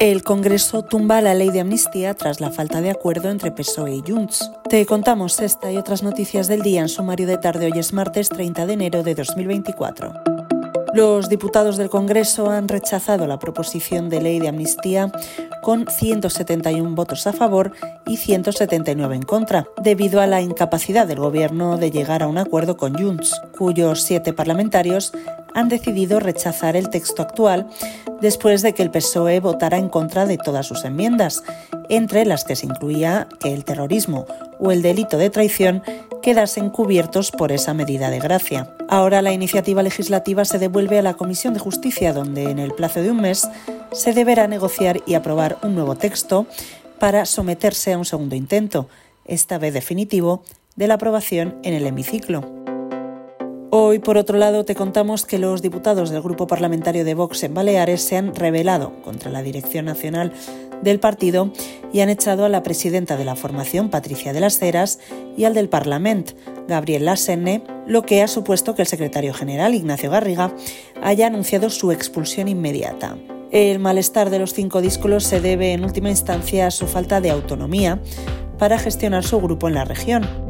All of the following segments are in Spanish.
El Congreso tumba la ley de amnistía tras la falta de acuerdo entre PSOE y Junts. Te contamos esta y otras noticias del día en sumario de tarde. Hoy es martes 30 de enero de 2024. Los diputados del Congreso han rechazado la proposición de ley de amnistía con 171 votos a favor y 179 en contra, debido a la incapacidad del Gobierno de llegar a un acuerdo con Junts, cuyos siete parlamentarios han decidido rechazar el texto actual después de que el PSOE votara en contra de todas sus enmiendas, entre las que se incluía que el terrorismo o el delito de traición quedasen cubiertos por esa medida de gracia. Ahora la iniciativa legislativa se devuelve a la Comisión de Justicia, donde en el plazo de un mes se deberá negociar y aprobar un nuevo texto para someterse a un segundo intento, esta vez definitivo, de la aprobación en el hemiciclo. Hoy, por otro lado, te contamos que los diputados del Grupo Parlamentario de Vox en Baleares se han rebelado contra la Dirección Nacional del partido y han echado a la presidenta de la formación, Patricia de las Heras, y al del Parlamento, Gabriel Lassenne, lo que ha supuesto que el secretario general, Ignacio Garriga, haya anunciado su expulsión inmediata. El malestar de los cinco díscolos se debe en última instancia a su falta de autonomía para gestionar su grupo en la región.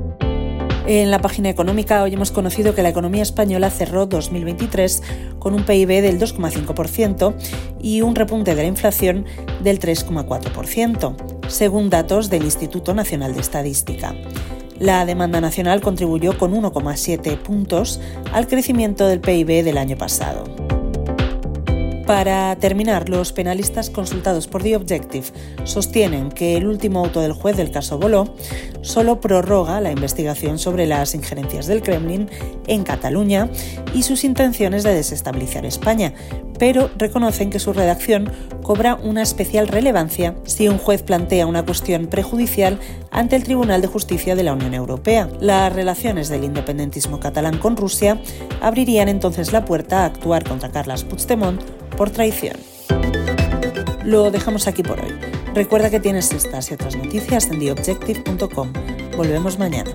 En la página económica hoy hemos conocido que la economía española cerró 2023 con un PIB del 2,5% y un repunte de la inflación del 3,4%, según datos del Instituto Nacional de Estadística. La demanda nacional contribuyó con 1,7 puntos al crecimiento del PIB del año pasado. Para terminar, los penalistas consultados por The Objective sostienen que el último auto del juez del caso Boló solo prorroga la investigación sobre las injerencias del Kremlin en Cataluña y sus intenciones de desestabilizar España, pero reconocen que su redacción cobra una especial relevancia si un juez plantea una cuestión prejudicial ante el Tribunal de Justicia de la Unión Europea. Las relaciones del independentismo catalán con Rusia abrirían entonces la puerta a actuar contra Carles Puigdemont por traición. Lo dejamos aquí por hoy. Recuerda que tienes estas y otras noticias en theobjective.com. Volvemos mañana.